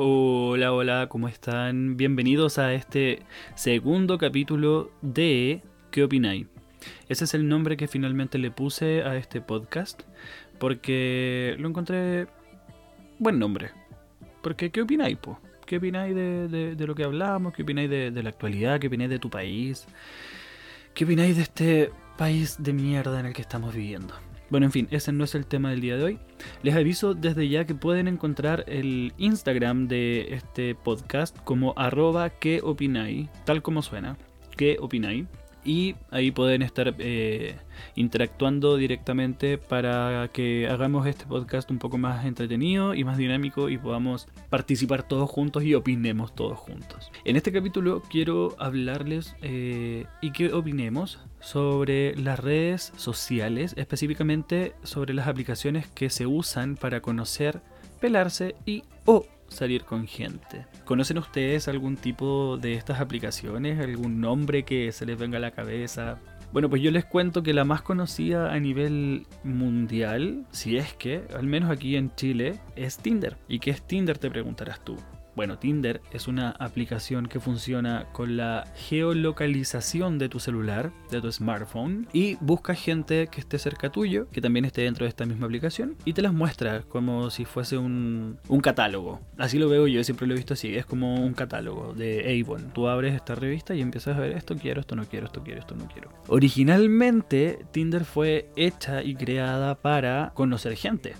Hola, hola, ¿cómo están? Bienvenidos a este segundo capítulo de ¿Qué opináis? Ese es el nombre que finalmente le puse a este podcast porque lo encontré buen nombre. Porque ¿qué opináis, po? ¿Qué opináis de, lo que hablamos? ¿Qué opináis de, de la actualidad? ¿Qué opináis de tu país? ¿Qué opináis de este país de mierda en el que estamos viviendo? Bueno, en fin, ese no es el tema del día de hoy. Les aviso desde ya que pueden encontrar el Instagram de este podcast como arroba que tal como suena, que opináis y ahí pueden estar eh, interactuando directamente para que hagamos este podcast un poco más entretenido y más dinámico y podamos participar todos juntos y opinemos todos juntos. En este capítulo quiero hablarles eh, y que opinemos sobre las redes sociales, específicamente sobre las aplicaciones que se usan para conocer, pelarse y o salir con gente. ¿Conocen ustedes algún tipo de estas aplicaciones? ¿Algún nombre que se les venga a la cabeza? Bueno, pues yo les cuento que la más conocida a nivel mundial, si es que, al menos aquí en Chile, es Tinder. ¿Y qué es Tinder? Te preguntarás tú. Bueno, Tinder es una aplicación que funciona con la geolocalización de tu celular, de tu smartphone, y busca gente que esté cerca tuyo, que también esté dentro de esta misma aplicación, y te las muestra como si fuese un, catálogo. Así lo veo yo, siempre lo he visto así, es como un catálogo de Avon. Tú abres esta revista y empiezas a ver esto quiero, esto no quiero, esto quiero, esto no quiero. Originalmente, Tinder fue hecha y creada para conocer gente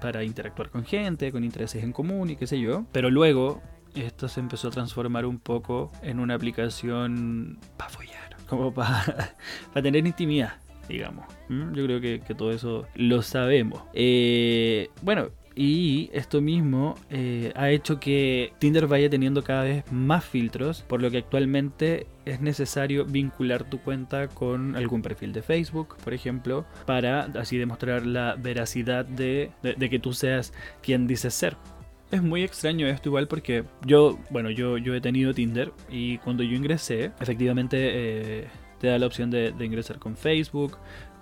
para, interactuar con gente, con intereses en común y qué sé yo. Pero luego esto se empezó a transformar un poco en una aplicación para follar, como para tener intimidad, digamos. Yo creo que, todo eso lo sabemos. Eh, bueno, y esto mismo eh, ha hecho que Tinder vaya teniendo cada vez más filtros, por lo que actualmente es necesario vincular tu cuenta con algún perfil de Facebook, por ejemplo, para así demostrar la veracidad de, que tú seas quien dices ser. Es muy extraño esto igual porque yo, bueno, yo, yo he tenido Tinder y cuando yo ingresé, efectivamente eh, te da la opción de, de ingresar con Facebook,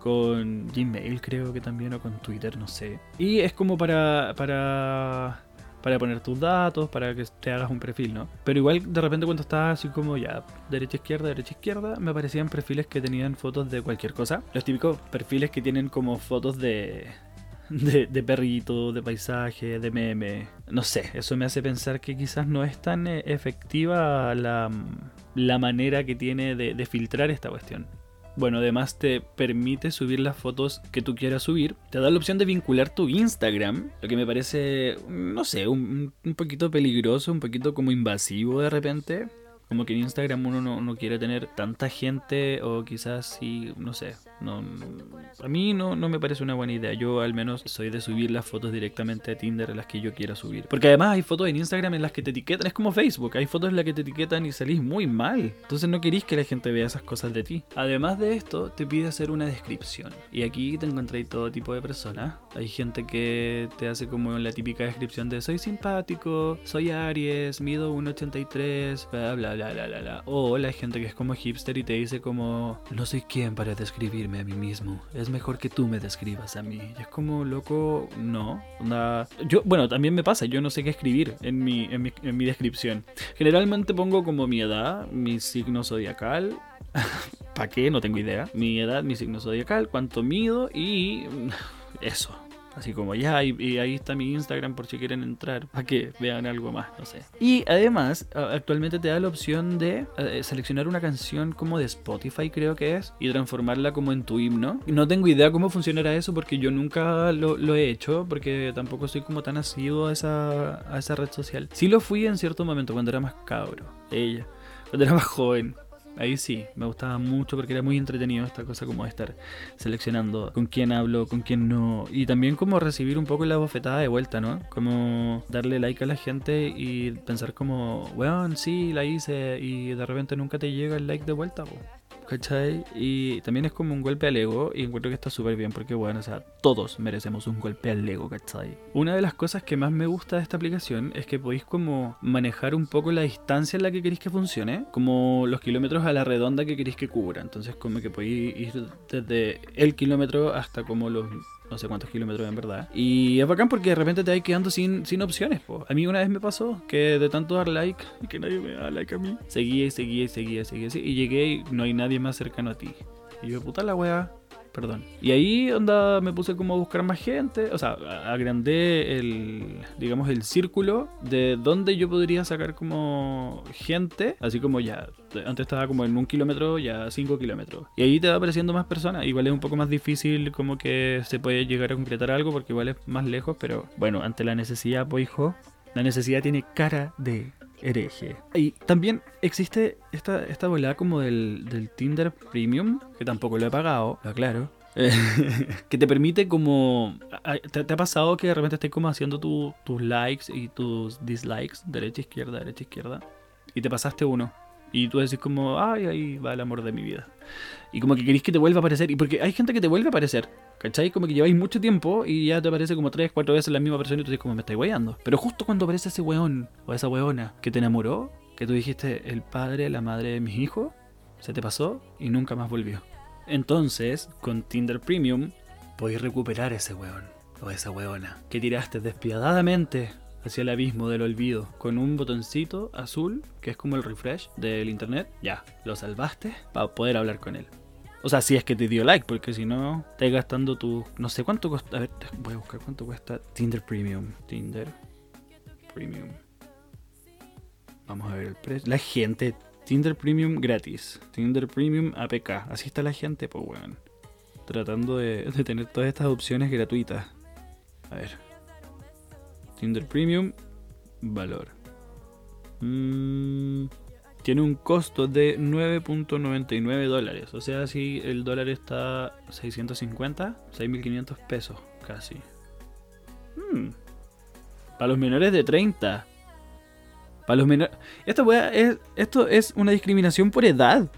con Gmail creo que también o con Twitter, no sé. Y es como para para para poner tus datos, para que te hagas un perfil, ¿no? Pero igual de repente cuando estaba así como ya derecha izquierda, derecha izquierda, me aparecían perfiles que tenían fotos de cualquier cosa. Los típicos perfiles que tienen como fotos de de, de perrito, de paisaje, de meme. No sé, eso me hace pensar que quizás no es tan eh, efectiva la, la manera que tiene de, de filtrar esta cuestión. Bueno, además te permite subir las fotos que tú quieras subir. Te da la opción de vincular tu Instagram, lo que me parece, no sé, un, un poquito peligroso, un poquito como invasivo de repente. Como que en Instagram uno no, no quiere tener tanta gente o quizás sí, no sé, no, a mí no, no me parece una buena idea. Yo al menos soy de subir las fotos directamente a Tinder las que yo quiera subir. Porque además hay fotos en Instagram en las que te etiquetan. Es como Facebook. Hay fotos en las que te etiquetan y salís muy mal. Entonces no querís que la gente vea esas cosas de ti. Además de esto, te pide hacer una descripción. Y aquí te encontré todo tipo de personas. Hay gente que te hace como la típica descripción de soy simpático, soy Aries, mido 1,83, bla bla bla bla. O la gente que es como hipster y te dice como no soy quien para describir a mí mismo. Es mejor que tú me describas a mí. Y es como, loco, no. Yo, bueno, también me pasa, yo no sé qué escribir en mi, en mi, en mi descripción. Generalmente pongo como mi edad, mi signo zodiacal. ¿Para qué? No tengo idea. Mi edad, mi signo zodiacal, cuánto mido y eso. Así como ya, y, ahí está mi Instagram por si quieren entrar, para que vean algo más, no sé. Y además, actualmente te da la opción de eh, seleccionar una canción como de Spotify, creo que es, y transformarla como en tu himno. No tengo idea cómo funcionará eso porque yo nunca lo, he hecho, porque tampoco soy como tan asiduo a esa, a esa red social. Sí lo fui en cierto momento, cuando era más cabro, ella, cuando era más joven. Ahí sí, me gustaba mucho porque era muy entretenido esta cosa como estar seleccionando con quién hablo, con quién no. Y también como recibir un poco la bofetada de vuelta, ¿no? Como darle like a la gente y pensar como, weón, sí, la hice y de repente nunca te llega el like de vuelta, ¿cachai? Y también es como un golpe al ego y encuentro que está súper bien porque, bueno, o sea, todos merecemos un golpe al ego, ¿cachai? Una de las cosas que más me gusta de esta aplicación es que podéis como manejar un poco la distancia en la que queréis que funcione, como los kilómetros a la redonda que queréis que cubra. Entonces como que podéis ir desde el kilómetro hasta como los no sé cuántos kilómetros en verdad. Y es bacán porque de repente te vas quedando sin, sin opciones. Po. A mí una vez me pasó que de tanto dar like y que nadie me da like a mí, seguía y seguía y seguía y seguía. Y llegué y no hay nadie más cercano a ti. Y yo, puta la wea, perdón. Y ahí onda me puse como a buscar más gente, o sea, agrandé el, digamos, el círculo de donde yo podría sacar como gente, así como ya, antes estaba como en un kilómetro, ya cinco kilómetros. Y ahí te va apareciendo más personas, igual es un poco más difícil como que se puede llegar a concretar algo porque igual es más lejos, pero bueno, ante la necesidad, pues hijo, la necesidad tiene cara de hereje. Y también existe esta, esta volada como del, del Tinder Premium, que tampoco lo he pagado, lo aclaro. que te permite como... ¿Te, ha pasado que de repente estés como haciendo tus likes y tus dislikes, derecha, izquierda, derecha, izquierda? Y te pasaste uno. Y tú decís como, ay, ahí va el amor de mi vida. Y como que querís que te vuelva a aparecer. Y porque hay gente que te vuelve a aparecer. ¿Cachai? Como que lleváis mucho tiempo y ya te aparece como tres, cuatro veces la misma persona y tú dices como me estáis weyando. Pero justo cuando aparece ese weón o esa weona que te enamoró, que tú dijiste el padre, la madre de mis hijos, se te pasó y nunca más volvió. Entonces, con Tinder Premium, podéis recuperar ese weón o esa weona que tiraste despiadadamente hacia el abismo del olvido con un botoncito azul que es como el refresh del internet. Ya, lo salvaste para poder hablar con él. O sea, si es que te dio like, porque si no, estás gastando tu. No sé cuánto cuesta. A ver, voy a buscar cuánto cuesta Tinder Premium. Tinder Premium. Vamos a ver el precio. La gente. Tinder Premium gratis. Tinder Premium APK. Así está la gente, pues, weón. Tratando de, tener todas estas opciones gratuitas. A ver. Tinder Premium. Valor. Mmm tiene un costo de 9.99 dólares. O sea, si el dólar está 650, 6.500 pesos casi. Hmm. Para los menores de 30. Para los menores... Esto, es, esto es una discriminación por edad.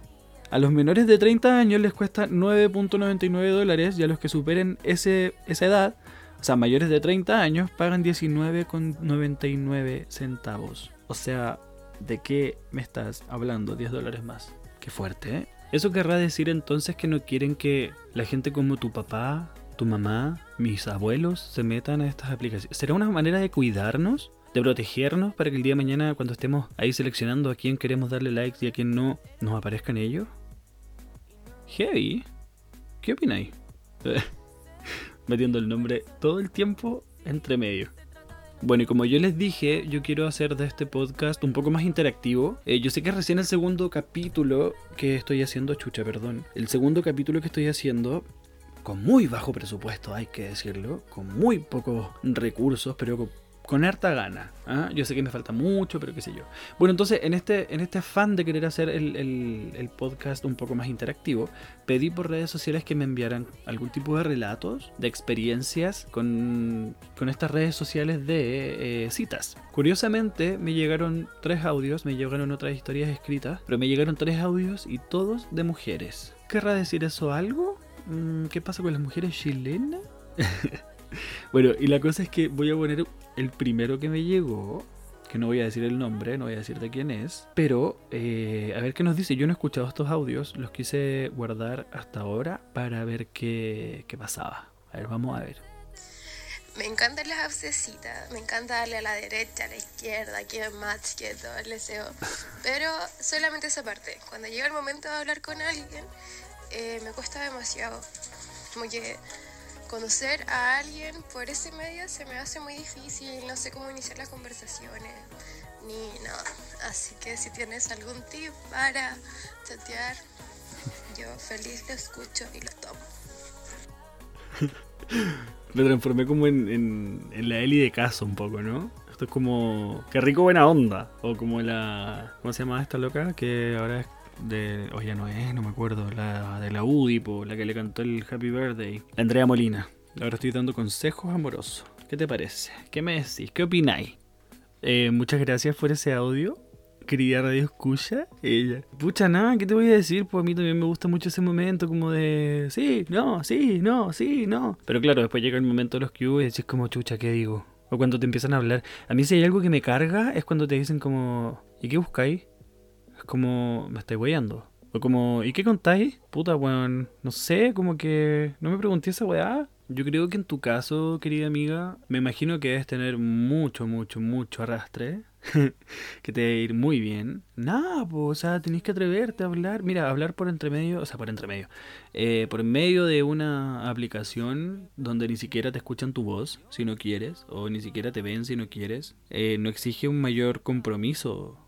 A los menores de 30 años les cuesta 9.99 dólares y a los que superen ese, esa edad, o sea, mayores de 30 años, pagan 19.99 centavos. O sea, ¿De qué me estás hablando? 10 dólares más. Qué fuerte, ¿eh? Eso querrá decir entonces que no quieren que la gente como tu papá, tu mamá, mis abuelos se metan a estas aplicaciones. ¿Será una manera de cuidarnos? ¿De protegernos para que el día de mañana cuando estemos ahí seleccionando a quién queremos darle likes y a quién no, nos aparezcan ellos? Heavy. ¿Qué opináis? Metiendo el nombre todo el tiempo entre medio. Bueno, y como yo les dije, yo quiero hacer de este podcast un poco más interactivo. Eh, yo sé que recién el segundo capítulo que estoy haciendo, chucha, perdón. El segundo capítulo que estoy haciendo, con muy bajo presupuesto, hay que decirlo, con muy pocos recursos, pero con harta gana. ¿ah? Yo sé que me falta mucho, pero qué sé yo. Bueno, entonces, en este, en este afán de querer hacer el, podcast un poco más interactivo, pedí por redes sociales que me enviaran algún tipo de relatos, de experiencias con, estas redes sociales de eh, citas. Curiosamente, me llegaron tres audios, me llegaron otras historias escritas, pero me llegaron tres audios y todos de mujeres. ¿Querrá decir eso algo? Mm, ¿Qué pasa con las mujeres chilenas? bueno, y la cosa es que voy a poner el primero que me llegó, que no voy a decir el nombre, no voy a decir de quién es, pero eh, a ver qué nos dice. Yo no he escuchado estos audios, los quise guardar hasta ahora para ver qué, qué pasaba. A ver, vamos a ver. Me encantan las abscesitas, me encanta darle a la derecha, a la izquierda, que match, que todo el deseo. Pero solamente esa parte. Cuando llega el momento de hablar con alguien, eh, me cuesta demasiado. Como que conocer a alguien por ese medio se me hace muy difícil, no sé cómo iniciar las conversaciones ni nada. Así que si tienes algún tip para chatear, yo feliz lo escucho y lo tomo. Me transformé como en, en, la Eli de caso un poco, ¿no? Esto es como... Qué rico buena onda. O como la... ¿Cómo se llama esta loca? Que ahora es de. O ya no es, no me acuerdo. La de la Udipo, la que le cantó el Happy Birthday. Andrea Molina. Ahora estoy dando consejos amorosos. ¿Qué te parece? ¿Qué me decís? ¿Qué opináis? Eh, muchas gracias por ese audio. Querida Radio Escucha, ella. Pucha, nada, ¿qué te voy a decir? Pues a mí también me gusta mucho ese momento como de sí, no, sí, no, sí, no. Pero claro, después llega el momento de los que y decís como chucha, ¿qué digo? O cuando te empiezan a hablar. A mí si hay algo que me carga es cuando te dicen como ¿y qué buscáis? Como, me estáis weyando. O como, ¿y qué contáis? Puta, weón, no sé, como que no me pregunté esa weá. Yo creo que en tu caso, querida amiga, me imagino que debes tener mucho, mucho, mucho arrastre. que te debe ir muy bien. Nada, pues, o sea, tenés que atreverte a hablar. Mira, hablar por entre medio, o sea, por entre medio. Eh, por medio de una aplicación donde ni siquiera te escuchan tu voz, si no quieres, o ni siquiera te ven si no quieres, eh, no exige un mayor compromiso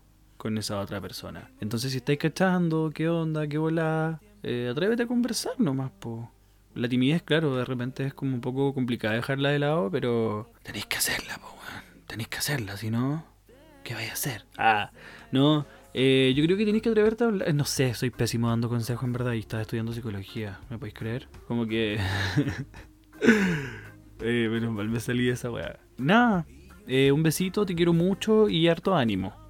con esa otra persona. Entonces, si estáis cachando, qué onda, qué bola, eh, atrévete a conversar nomás, po la timidez, claro, de repente es como un poco complicada dejarla de lado, pero tenéis que hacerla, po, weón. Tenéis que hacerla, si no, ¿qué vais a hacer? Ah, no, eh, yo creo que tenéis que atreverte a hablar. No sé, soy pésimo dando consejos en verdad y estaba estudiando psicología, ¿me podéis creer? Como que. eh, menos mal me salí de esa weá. Nada, eh, un besito, te quiero mucho y harto ánimo.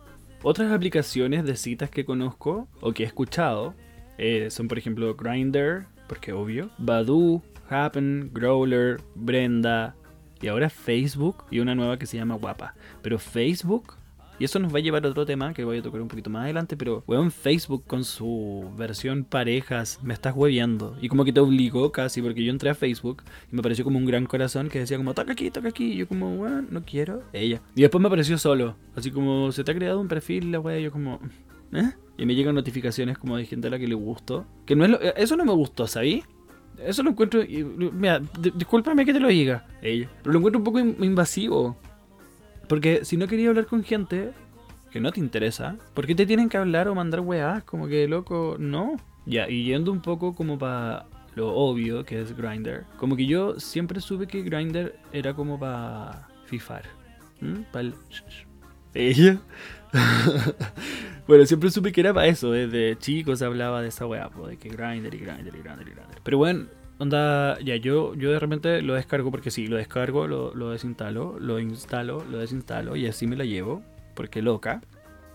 Otras aplicaciones de citas que conozco o que he escuchado eh, son, por ejemplo, Grindr, porque obvio. Badu, Happen, Growler, Brenda. Y ahora Facebook y una nueva que se llama Guapa. Pero Facebook, y eso nos va a llevar a otro tema que voy a tocar un poquito más adelante, pero weón, Facebook con su versión parejas, me estás hueviando. Y como que te obligó casi, porque yo entré a Facebook y me pareció como un gran corazón que decía como, toca aquí, toca aquí. Y yo como, weón, no quiero. Ella. Y después me apareció solo. Así como, se te ha creado un perfil, la wea, y yo como, ¿eh? Y me llegan notificaciones como de gente a la que le gustó. Que no es lo, eso no me gustó, ¿sabí? Eso lo encuentro. Mira, discúlpame que te lo diga, ella. Pero lo encuentro un poco invasivo. Porque si no quería hablar con gente que no te interesa, ¿por qué te tienen que hablar o mandar weás? Como que loco, no. Ya, y yendo un poco como para lo obvio que es Grinder. Como que yo siempre supe que Grinder era como para fifar. Para el. Ella. bueno, siempre supe que era para eso. Desde chicos hablaba de esa weá, de que grinder y grinder y grinder y grinder. Pero bueno, onda, ya yo, yo de repente lo descargo porque sí, lo descargo, lo, lo desinstalo, lo instalo, lo desinstalo y así me la llevo, porque loca.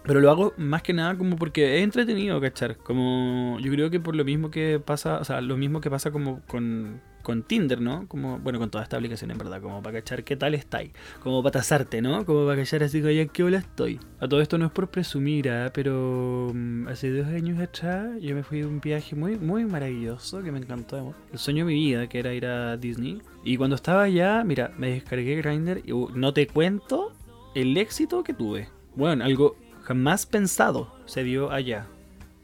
Pero lo hago más que nada como porque es entretenido, ¿cachar? Como yo creo que por lo mismo que pasa, o sea, lo mismo que pasa como con, con Tinder, ¿no? Como, bueno, con toda esta aplicación en verdad, como para cachar qué tal estáis, como para tasarte, ¿no? Como para cachar así, oye, ¿qué hola estoy? A todo esto no es por presumir, ¿eh? pero um, hace dos años atrás yo me fui a un viaje muy, muy maravilloso que me encantó. El sueño de mi vida, que era ir a Disney. Y cuando estaba allá, mira, me descargué Grindr y uh, no te cuento el éxito que tuve. Bueno, algo jamás pensado se dio allá.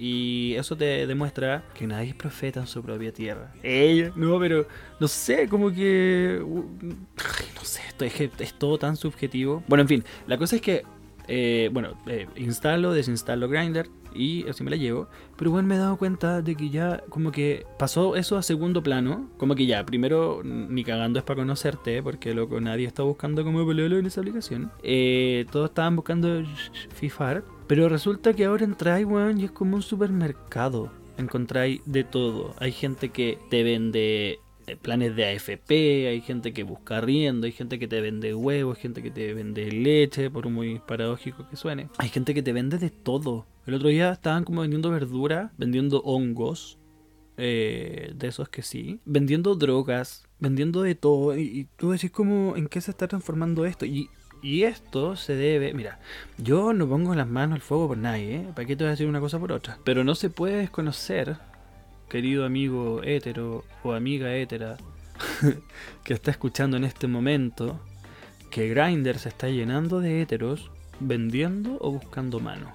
Y eso te demuestra que nadie es profeta en su propia tierra. Ella, no, pero no sé, como que. no sé, esto es, es todo tan subjetivo. Bueno, en fin, la cosa es que eh, bueno, eh, instalo, desinstalo Grindr y así me la llevo. Pero bueno, me he dado cuenta de que ya como que pasó eso a segundo plano. Como que ya, primero ni cagando es para conocerte, porque loco, nadie está buscando como pololo en esa aplicación. Eh, todos estaban buscando FIFAR. Pero resulta que ahora entráis, weón, y es como un supermercado. Encontráis de todo. Hay gente que te vende planes de AFP, hay gente que busca riendo, hay gente que te vende huevos, hay gente que te vende leche, por muy paradójico que suene. Hay gente que te vende de todo. El otro día estaban como vendiendo verdura, vendiendo hongos, eh, de esos que sí, vendiendo drogas, vendiendo de todo. Y, y, tú decís como, ¿en qué se está transformando esto? Y, y esto se debe, mira, yo no pongo las manos al fuego por nadie, ¿eh? ¿Para qué te voy a decir una cosa por otra? Pero no se puede desconocer querido amigo hétero o amiga hétera que está escuchando en este momento, que Grindr se está llenando de héteros vendiendo o buscando mano.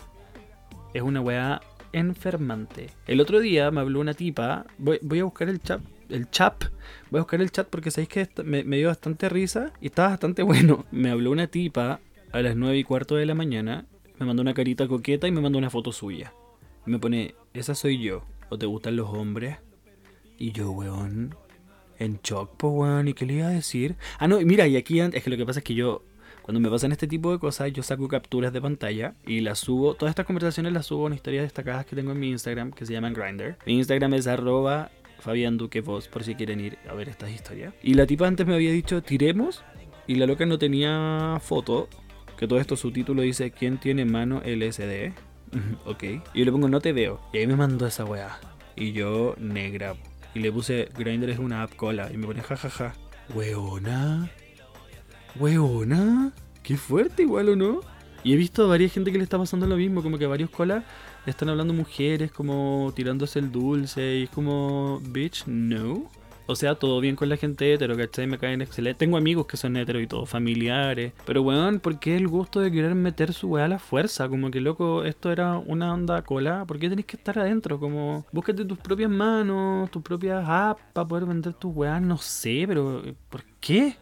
Es una weá enfermante. El otro día me habló una tipa, voy, voy a buscar el chat, el chat, voy a buscar el chat porque sabéis que me, me, dio bastante risa y estaba bastante bueno. Me habló una tipa a las 9 y cuarto de la mañana, me mandó una carita coqueta y me mandó una foto suya. Me pone, esa soy yo o te gustan los hombres. Y yo, weón, en shock, pues, weón, ¿y qué le iba a decir? Ah, no, mira, y aquí es que lo que pasa es que yo, cuando me pasan este tipo de cosas, yo saco capturas de pantalla y las subo, todas estas conversaciones las subo en historias destacadas que tengo en mi Instagram, que se llaman Grinder. Mi Instagram es arroba Fabián Duque Voz, por si quieren ir a ver estas historias. Y la tipa antes me había dicho, tiremos, y la loca no tenía foto, que todo esto su título dice, ¿quién tiene mano LSD? Ok. Y yo le pongo no te veo. Y ahí me mandó esa weá. Y yo, negra. Y le puse Grindr es una app cola. Y me pone jajaja. Weona. Weona. Qué fuerte igual o no. Y he visto a varias gente que le está pasando lo mismo. Como que varios colas están hablando mujeres como tirándose el dulce. Y es como, bitch, no. O sea, todo bien con la gente hetero, ¿cachai? Me caen excelente. Tengo amigos que son hetero y todo, familiares. Pero, weón, ¿por qué el gusto de querer meter su weá a la fuerza? Como que, loco, esto era una onda cola. ¿Por qué tenés que estar adentro? Como, búscate tus propias manos, tus propias apps para poder vender tus weá. No sé, pero ¿por qué?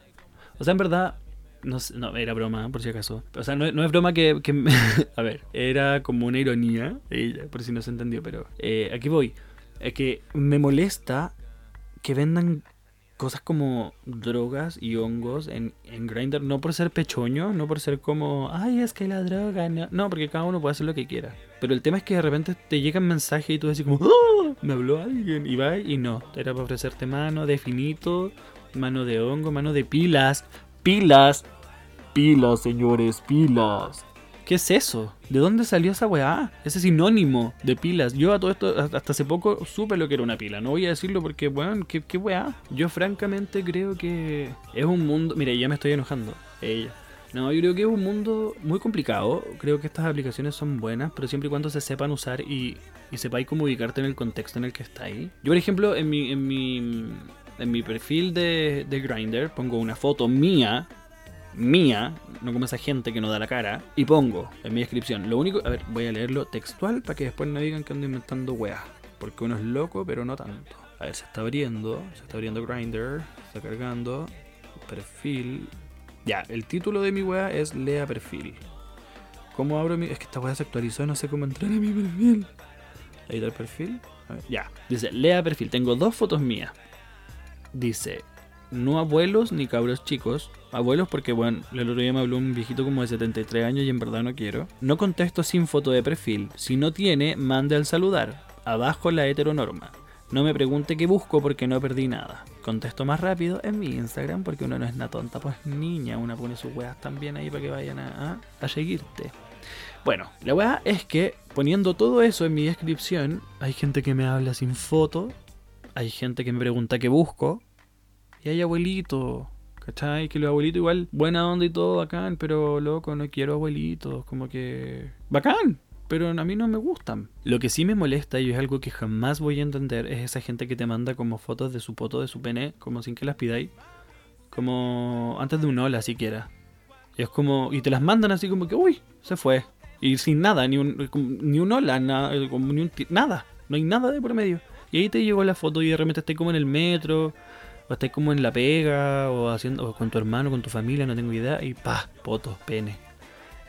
O sea, en verdad, no, no, era broma, por si acaso. O sea, no, no es broma que... a ver, era como una ironía, eh, por si no se entendió, pero eh, aquí voy. Es que me molesta que vendan cosas como drogas y hongos en, en Grindr, no por ser pechoño, no por ser como, ay, es que la droga, no, porque cada uno puede hacer lo que quiera. Pero el tema es que de repente te llegan mensajes y tú decís como, ¡Ah! me habló alguien, y va y no, era para ofrecerte mano de finito, mano de hongo, mano de pilas, pilas, pilas, señores, pilas. ¿Qué es eso? ¿De dónde salió esa weá? Ese sinónimo de pilas. Yo a todo esto, hasta hace poco supe lo que era una pila. No voy a decirlo porque, weón, ¿qué, qué weá? Yo francamente creo que es un mundo... Mira, ya me estoy enojando. Ella. No, yo creo que es un mundo muy complicado. Creo que estas aplicaciones son buenas, pero siempre y cuando se sepan usar y, y sepáis cómo ubicarte en el contexto en el que estáis. Yo, por ejemplo, en mi, en mi, en mi perfil de, de Grindr pongo una foto mía mía, no como esa gente que no da la cara, y pongo en mi descripción, lo único, a ver, voy a leerlo textual para que después no digan que ando inventando weas, porque uno es loco, pero no tanto. A ver, se está abriendo, se está abriendo Grindr, está cargando, perfil. Ya, el título de mi wea es Lea perfil. ¿Cómo abro mi.? Es que esta wea se actualizó no sé cómo entrar a mi perfil. Editar perfil. A ya, dice Lea perfil. Tengo dos fotos mías. Dice no abuelos ni cabros chicos. Abuelos porque, bueno, el otro día me habló un viejito como de 73 años y en verdad no quiero. No contesto sin foto de perfil. Si no tiene, mande al saludar. Abajo la heteronorma. No me pregunte qué busco porque no perdí nada. Contesto más rápido en mi Instagram porque uno no es una tonta, pues niña. Una pone sus weas también ahí para que vayan a, seguirte. Bueno, la wea es que poniendo todo eso en mi descripción, hay gente que me habla sin foto. Hay gente que me pregunta qué busco. Y hay abuelito, ¿cachai? Que los abuelitos igual, buena onda y todo, bacán, pero loco, no quiero abuelitos, como que... Bacán, pero a mí no me gustan. Lo que sí me molesta y es algo que jamás voy a entender es esa gente que te manda como fotos de su poto, de su pene, como sin que las pidáis. Como antes de un hola siquiera. Y es como... Y te las mandan así como que, uy, se fue. Y sin nada, ni un, ni un hola, nada, como ni un nada. No hay nada de por medio. Y ahí te llegó la foto y de repente estás como en el metro o estás como en la pega, o haciendo o con tu hermano, con tu familia, no tengo idea, y pa, fotos, pene.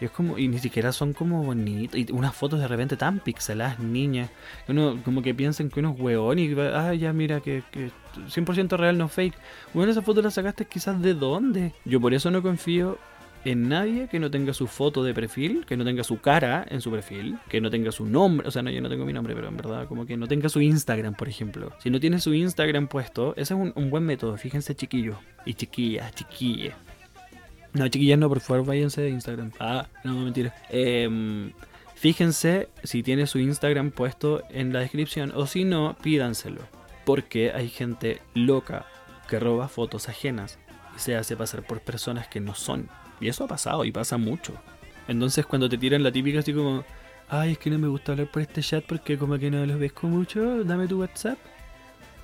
Y es como, y ni siquiera son como bonitas, y unas fotos de repente tan pixeladas, niñas, que uno como que piensan que uno es hueón y ah, ya mira que, que 100% real, no fake. Bueno, esa foto la sacaste quizás de dónde. Yo por eso no confío en nadie que no tenga su foto de perfil, que no tenga su cara en su perfil, que no tenga su nombre, o sea, no, yo no tengo mi nombre, pero en verdad, como que no tenga su Instagram, por ejemplo. Si no tiene su Instagram puesto, ese es un, buen método, fíjense chiquillos y chiquillas, chiquillas. No, chiquillas no, por favor, váyanse de Instagram. Ah, no, mentira. Em, fíjense si tiene su Instagram puesto en la descripción o si no, pídanselo. Porque hay gente loca que roba fotos ajenas y se hace pasar por personas que no son. Y eso ha pasado y pasa mucho. Entonces cuando te tiran la típica así como, ay, es que no me gusta hablar por este chat porque como que no los pesco mucho, dame tu WhatsApp.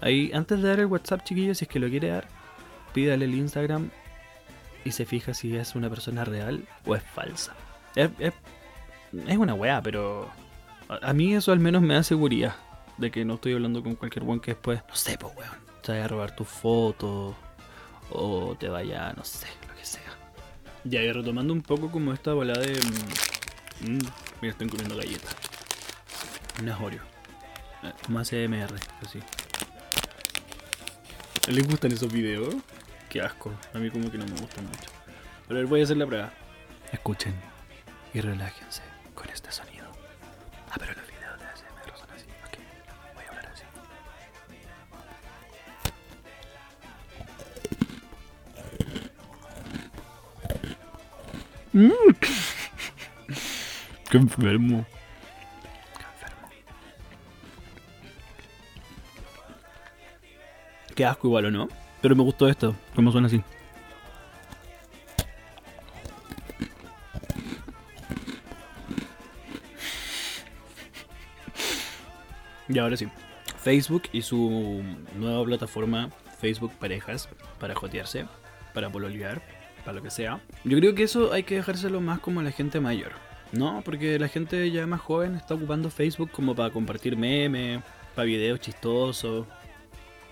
Ahí, antes de dar el WhatsApp, chiquillo, si es que lo quiere dar, pídale el Instagram y se fija si es una persona real o es falsa. Es, es, es una weá, pero a, a mí eso al menos me da seguridad de que no estoy hablando con cualquier weón que después, no sé, pues weón, te vaya a robar tus fotos o te vaya, no sé. Ya, y retomando un poco como esta bola de... mm, mm, mira, están comiendo galletas. Unas Oreo. Como ACMR, así. ¿Les gustan esos videos? Qué asco. A mí como que no me gustan mucho. Pero voy a hacer la prueba. Escuchen y relájense con este sonido. Qué enfermo. Qué asco igual, ¿o no? Pero me gustó esto, cómo suena así. Y ahora sí. Facebook y su nueva plataforma Facebook parejas para jotearse, para pololear, para lo que sea. Yo creo que eso hay que dejárselo más como a la gente mayor. No, porque la gente ya más joven está ocupando Facebook como para compartir memes, para videos chistosos.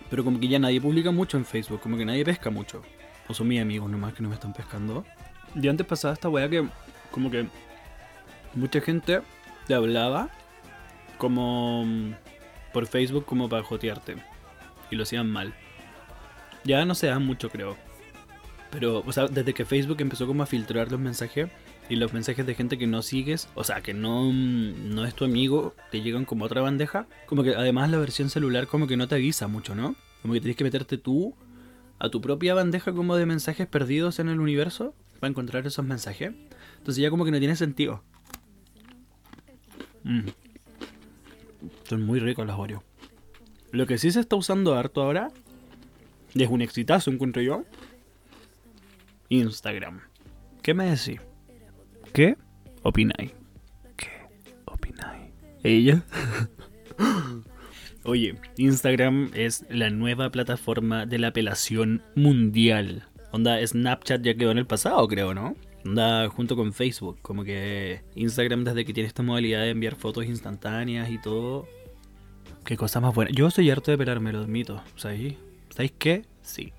Pero como que ya nadie publica mucho en Facebook, como que nadie pesca mucho. O son mis amigos nomás que no me están pescando. Y antes pasaba esta weá que como que mucha gente te hablaba como mm, por Facebook como para jotearte. Y lo hacían mal. Ya no se dan mucho, creo. Pero, o sea, desde que Facebook empezó como a filtrar los mensajes y los mensajes de gente que no sigues, o sea, que no, mm, no es tu amigo, te llegan como otra bandeja. Como que además la versión celular como que no te avisa mucho, ¿no? Como que tienes que meterte tú a tu propia bandeja como de mensajes perdidos en el universo para encontrar esos mensajes. Entonces ya como que no tiene sentido. Mm. Son muy ricos los Oreo. Lo que sí se está usando harto ahora, es un exitazo, encuentro yo, Instagram. ¿Qué me decís? ¿Qué opináis? ¿Qué opináis? ¿Ella? Oye, Instagram es la nueva plataforma de la apelación mundial. Onda, Snapchat ya quedó en el pasado, creo, ¿no? Onda, junto con Facebook. Como que Instagram, desde que tiene esta modalidad de enviar fotos instantáneas y todo. Qué cosa más buena. Yo soy harto de pelarme, lo admito. ¿Sabéis? ¿Sabéis qué? Sí.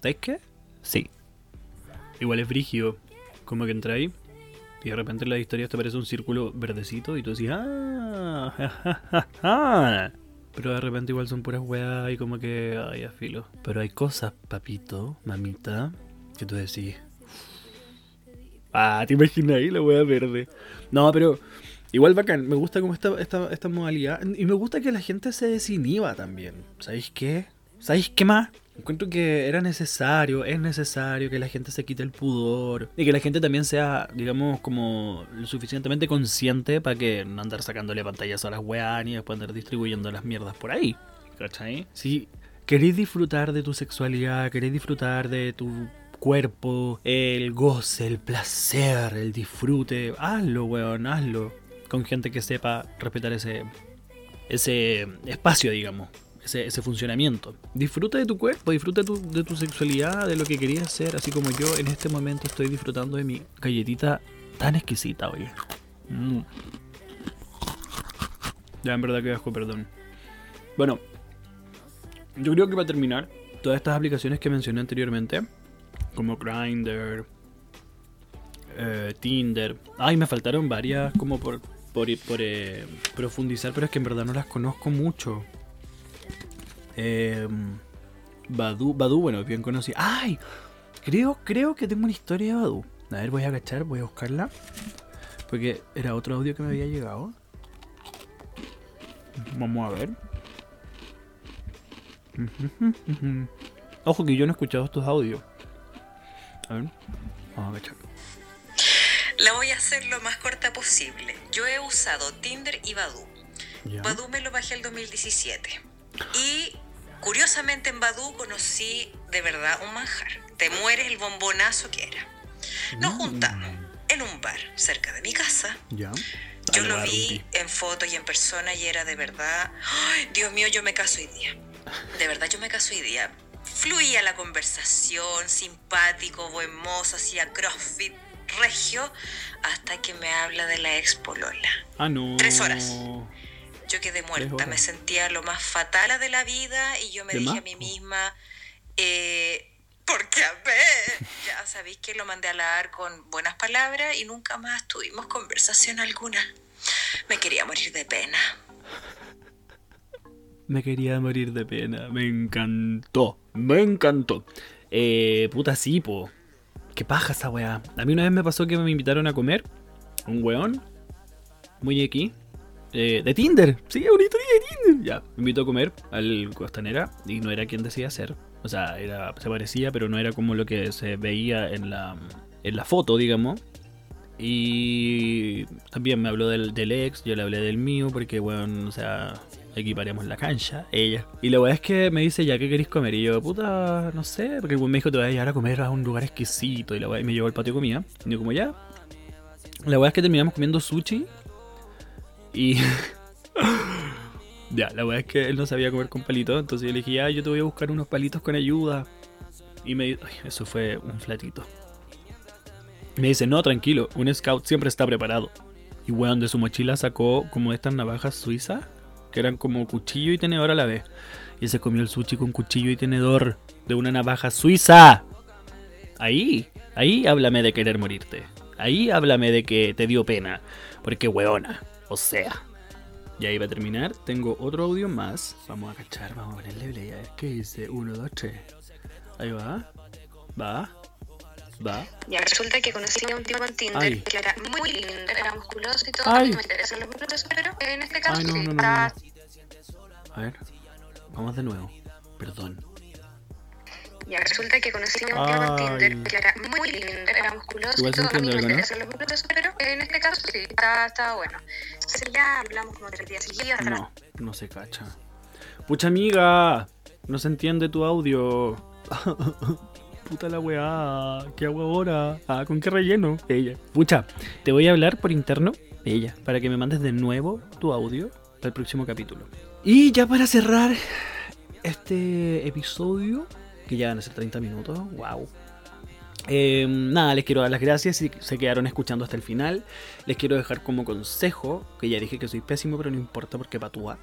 ¿Sabéis qué? Sí. Igual es brigio. Como que entra ahí y de repente en la historia te aparece un círculo verdecito y tú decís, ¡ah! Pero de repente igual son puras weas y como que, ay, afilo. Pero hay cosas, papito, mamita, que tú decís, ah, te imaginas ahí la wea verde. No, pero igual bacán, me gusta como esta, esta, esta modalidad. Y me gusta que la gente se desinhiba también. ¿Sabéis qué? ¿Sabéis qué más? Encuentro que era necesario, es necesario que la gente se quite el pudor y que la gente también sea, digamos, como lo suficientemente consciente para que no andar sacándole pantallas a las weas ni después andar distribuyendo las mierdas por ahí. ¿Cachai? Si queréis disfrutar de tu sexualidad, queréis disfrutar de tu cuerpo, el goce, el placer, el disfrute, hazlo, weón, hazlo. Con gente que sepa respetar ese, ese espacio, digamos ese, funcionamiento. Disfruta de tu cuerpo, disfruta de tu sexualidad, de lo que querías hacer, así como yo en este momento estoy disfrutando de mi galletita tan exquisita, oye. Mm. Ya, en verdad que asco, perdón. Bueno, yo creo que para terminar, todas estas aplicaciones que mencioné anteriormente, como Grindr, eh, Tinder. Ay, me faltaron varias como por, por, por eh, profundizar, pero es que en verdad no las conozco mucho. Eh, Badu, Badu, bueno, bien conocido. ¡Ay! Creo, creo que tengo una historia de Badu. A ver, voy a agachar, voy a buscarla. Porque era otro audio que me había llegado. Vamos a ver. Ojo que yo no he escuchado estos audios. A ver, vamos a agachar. La voy a hacer lo más corta posible. Yo he usado Tinder y Badu. Badu me lo bajé el 2017. Y Curiosamente en Badú conocí de verdad un manjar. Te mueres el bombonazo que era. Nos mm. juntamos en un bar cerca de mi casa. Ya. Yo lo vi en fotos y en persona y era de verdad, ¡Ay, Dios mío, yo me caso hoy día. De verdad yo me caso hoy día. Fluía la conversación, simpático, buen mozo, hacía crossfit, regio, hasta que me habla de la ex polola. Ah, no. Tres horas. Yo quedé muerta, me sentía lo más fatal de la vida y yo me dije a mí misma, eh, porque a ver, ya sabéis que lo mandé a hablar con buenas palabras y nunca más tuvimos conversación alguna. Me quería morir de pena. Me quería morir de pena, me encantó, me encantó. Eh, puta sí, po. Qué paja esa weá. A mí una vez me pasó que me invitaron a comer un weón, muy aquí, eh, de Tinder. Sí, una historia de Tinder. Ya, me invitó a comer al Costanera y no era quien decía ser. O sea, era, se parecía, pero no era como lo que se veía en la, en la foto, digamos. Y también me habló del, del ex, yo le hablé del mío, porque, bueno, o sea, equiparemos la cancha, ella. Y la weá es que me dice, ya, ¿qué queréis comer? Y yo, puta, no sé, porque me dijo, te voy a llevar a comer a un lugar exquisito. Y la weá, me llevó al patio de comida. Y yo, como ya. La weá es que terminamos comiendo sushi y. Ya, la verdad es que él no sabía comer con palitos, entonces yo le dije, ya, yo te voy a buscar unos palitos con ayuda. Y me dijo, eso fue un flatito. Me dice, no, tranquilo, un scout siempre está preparado. Y weón, de su mochila sacó como estas navajas suizas, que eran como cuchillo y tenedor a la vez. Y se comió el sushi con cuchillo y tenedor de una navaja suiza. Ahí, ahí háblame de querer morirte. Ahí háblame de que te dio pena. Porque weona, o sea. Y ahí va a terminar. Tengo otro audio más. Vamos a cachar, vamos a ponerle play. A ver qué dice. 1, 2, 3. Ahí va. Va. Va. Ya resulta que conocí a un tipo en Tinder Ay. que era muy lindo, era musculoso y todo. Ay. No me interesan los musculosos, pero en este caso Ay, no, sí. no, no, no, Ah, A ver. Vamos de nuevo. Perdón. Ya resulta que conocí a un Ay. Tinder que era muy lindo, era musculoso Igual y se todo. A mí me los musculosos, pero en este caso sí, estaba, estaba bueno. Entonces ya hablamos como tres días seguidos. No, no se cacha. Pucha amiga, no se entiende tu audio. Puta la weá, ¿qué hago ahora? Ah, ¿con qué relleno? Ella. Pucha, te voy a hablar por interno, ella, para que me mandes de nuevo tu audio del próximo capítulo. Y ya para cerrar este episodio, que ya van a ser 30 minutos, wow. Eh, nada, les quiero dar las gracias si se quedaron escuchando hasta el final. Les quiero dejar como consejo, que ya dije que soy pésimo, pero no importa porque patúa.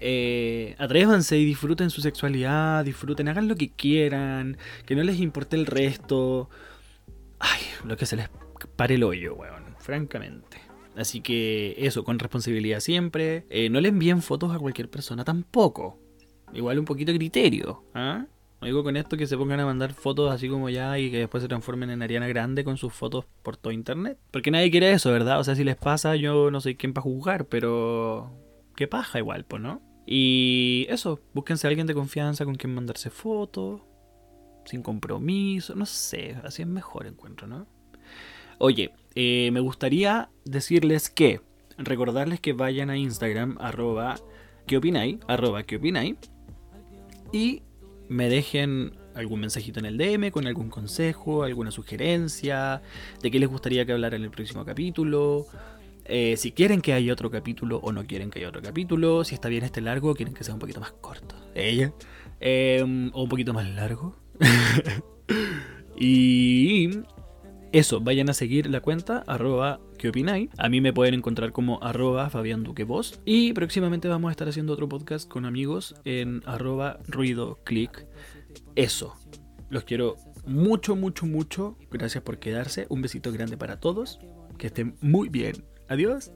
Eh, atrévanse y disfruten su sexualidad, disfruten, hagan lo que quieran, que no les importe el resto. Ay, lo que se les pare el hoyo, weón, francamente. Así que eso, con responsabilidad siempre. Eh, no le envíen fotos a cualquier persona tampoco. Igual un poquito de criterio. ¿ah? No digo con esto que se pongan a mandar fotos así como ya y que después se transformen en Ariana Grande con sus fotos por todo internet. Porque nadie quiere eso, ¿verdad? O sea, si les pasa, yo no soy quien para juzgar, pero. Qué paja igual, pues, ¿no? Y eso, búsquense a alguien de confianza con quien mandarse fotos, sin compromiso, no sé, así es mejor encuentro, ¿no? Oye, eh, me gustaría decirles que, recordarles que vayan a Instagram, arroba, ¿qué opináis? Arroba, ¿qué opináis? Y me dejen algún mensajito en el DM con algún consejo, alguna sugerencia, de qué les gustaría que hablara en el próximo capítulo. Eh, si quieren que haya otro capítulo o no quieren que haya otro capítulo, si está bien este largo quieren que sea un poquito más corto. Ella. Eh, o un poquito más largo. y eso, vayan a seguir la cuenta, arroba ¿qué opináis? A mí me pueden encontrar como arroba Fabián Duque. Y próximamente vamos a estar haciendo otro podcast con amigos en arroba ruido click. Eso. Los quiero mucho, mucho, mucho. Gracias por quedarse. Un besito grande para todos. Que estén muy bien. Adiós.